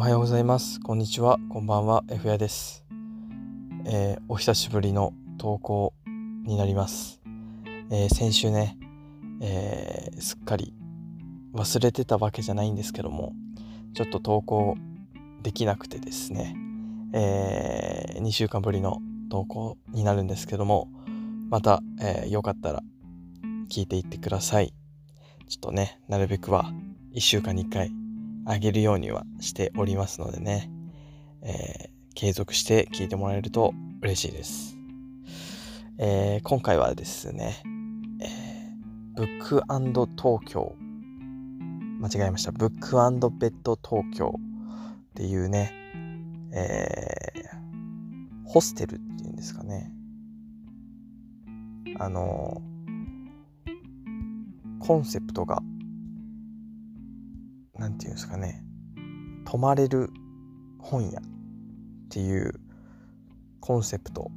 おはようございます。こんにちは。こんばんは。F やです、えー、お久しぶりの投稿になります。えー、先週ね、えー、すっかり忘れてたわけじゃないんですけども、ちょっと投稿できなくてですね、え2週間ぶりの投稿になるんですけども、また、えよかったら聞いていってください。ちょっとね、なるべくは1週間に1回あげるようにはしておりますのでね、えー、継続して聞いてもらえると嬉しいです。えー、今回はですね、えー、ブック東京間違えました。ブックベッド東京っていうね、えー、ホステルっていうんですかね。あのコンセプトが何て言うんですかね。泊まれる本屋っていうコンセプト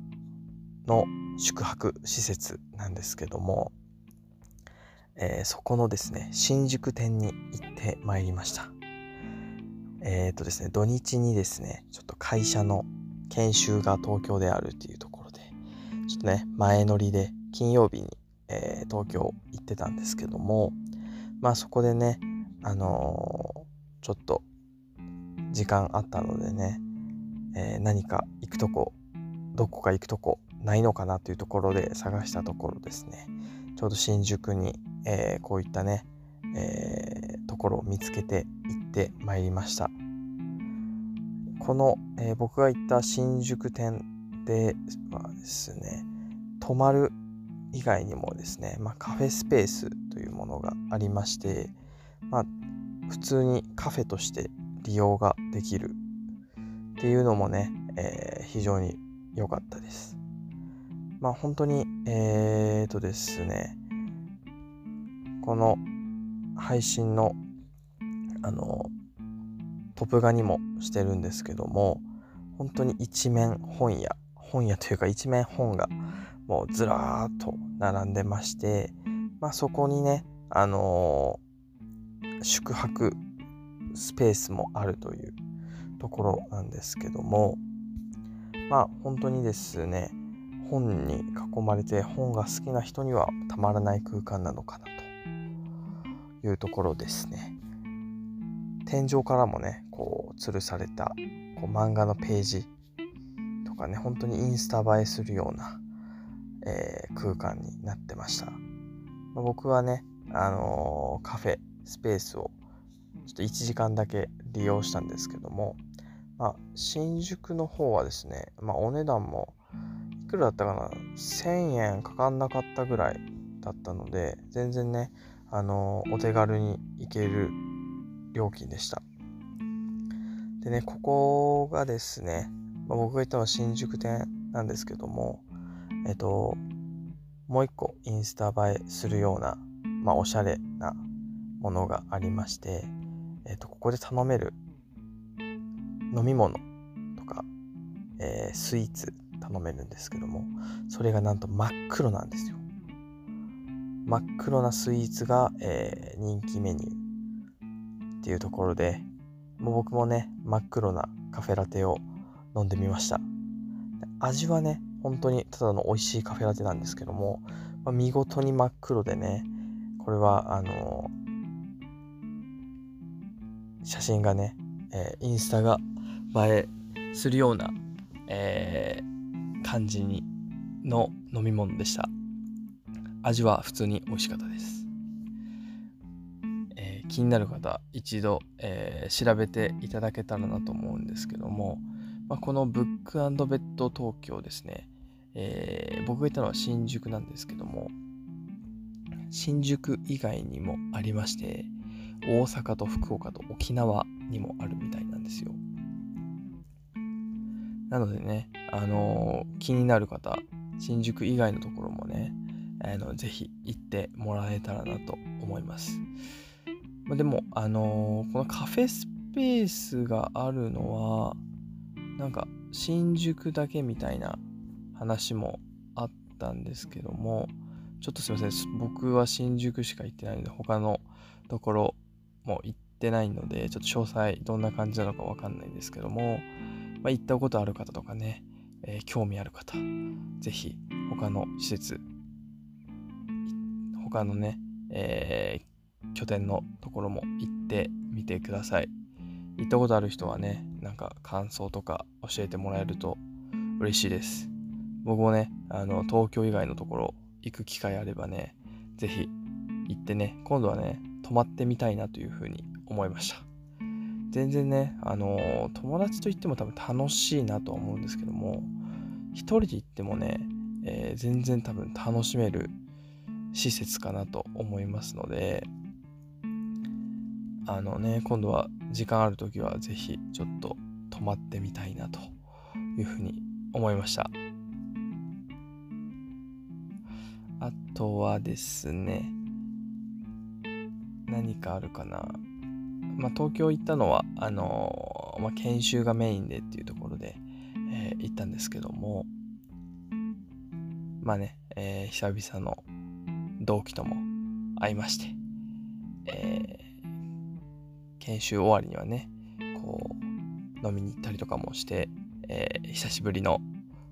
の宿泊施設なんですけども、えー、そこのですね新宿店に行ってまいりました。えっ、ー、とですね土日にですねちょっと会社の研修が東京であるっていうところでちょっとね前乗りで金曜日に、えー、東京行ってたんですけどもまあそこでねあのー、ちょっと時間あったのでね、えー、何か行くとこどこか行くとこないのかなというところで探したところですね。ちょうど新宿に、えー、こういったね、えー、ところを見つけて行ってまいりました。この、えー、僕が行った新宿店ではですね泊まる以外にもですね、まあ、カフェスペースというものがありましてまあ、普通にカフェとして利用ができるっていうのもね、えー、非常に良かったです。まあ本当に、えーとですね、この配信の、あの、トップ画にもしてるんですけども、本当に一面本屋、本屋というか一面本がもうずらーっと並んでまして、まあそこにね、あの宿泊スペースもあるというところなんですけどもまあ本当にですね本に囲まれて本が好きな人にはたまらない空間なのかなというところですね。天井からもねこう吊るされたこう漫画のページとかね本当にインスタ映えするような、えー、空間になってました、ま、僕はねあのー、カフェスペースをちょっと1時間だけ利用したんですけども、まあ、新宿の方はですね、まあ、お値段もいくらだったかな1000円かかんなかったぐらいだったので全然ねあのお手軽に行ける料金でした。でねここがですね、まあ、僕が行ったのは新宿店なんですけどもえっともう一個インスタ映えするようなまあおしゃれなものがありまして、えー、とここで頼める飲み物とか、えー、スイーツ頼めるんですけどもそれがなんと真っ黒なんですよ。真っ黒なスイーツが、えー、人気メニューっていうところでもう僕もね真っ黒なカフェラテを飲んでみました。味はね本当にただの美味しいカフェラテなんですけども、まあ、見事に真っ黒でねこれはあのー写真がね、えー、インスタが映えするような、えー、感じにの飲み物でした。味は普通に美味しかったです、えー、気になる方一度、えー、調べていただけたらなと思うんですけども、まあ、このブックベッド東京ですね、えー、僕がいたのは新宿なんですけども新宿以外にもありまして大阪と福岡と沖縄にもあるみたいなんですよ。なのでね、あのー、気になる方、新宿以外のところもね、あのぜひ行ってもらえたらなと思います。まあ、でも、あのー、このカフェスペースがあるのは、なんか新宿だけみたいな話もあったんですけども、ちょっとすいません、僕は新宿しか行ってないので、他のところも行ってないので、ちょっと詳細どんな感じなのかわかんないんですけども、まあ、行ったことある方とかね、えー、興味ある方、ぜひ他の施設、他のね、えー、拠点のところも行ってみてください。行ったことある人はね、なんか感想とか教えてもらえると嬉しいです。僕もね、あの、東京以外のところ行く機会あればね、ぜひ行ってね、今度はね、泊まってみたいなというふうに思いました。全然ね、あの友達と行っても多分楽しいなとは思うんですけども、一人で行ってもね、えー、全然多分楽しめる施設かなと思いますので、あのね、今度は時間ある時はぜひちょっと泊まってみたいなというふうに思いました。あとはですね、何かあるかな。まあ、東京行ったのは、あの、まあ、研修がメインでっていうところで、えー、行ったんですけども、まあね、えー、久々の同期とも会いまして、え研修終わりにはね、こう、飲みに行ったりとかもして、え久しぶりの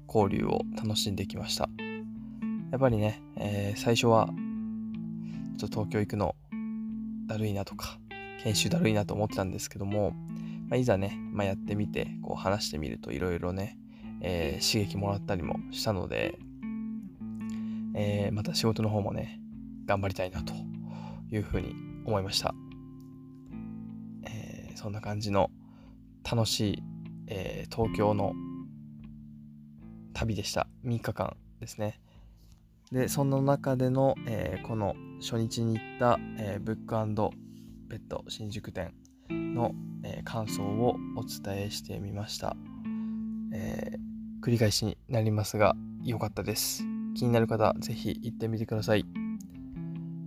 交流を楽しんできました。やっぱりね、え最初は、ちょっと東京行くのだるいなとか、研修だるいなと思ってたんですけども、まあ、いざね、まあ、やってみて、こう話してみるといろいろね、えー、刺激もらったりもしたので、えー、また仕事の方もね、頑張りたいなというふうに思いました。えー、そんな感じの楽しい、え、東京の旅でした。3日間ですね。で、その中での、えー、この初日に行った、えー、ブックペット新宿店の、えー、感想をお伝えしてみました、えー、繰り返しになりますが良かったです。気になる方ぜひ行ってみてください、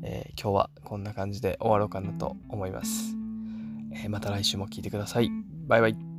え、今日はこんな感じで終わろうかなと思います、えまた来週も聞いてください。バイバイ。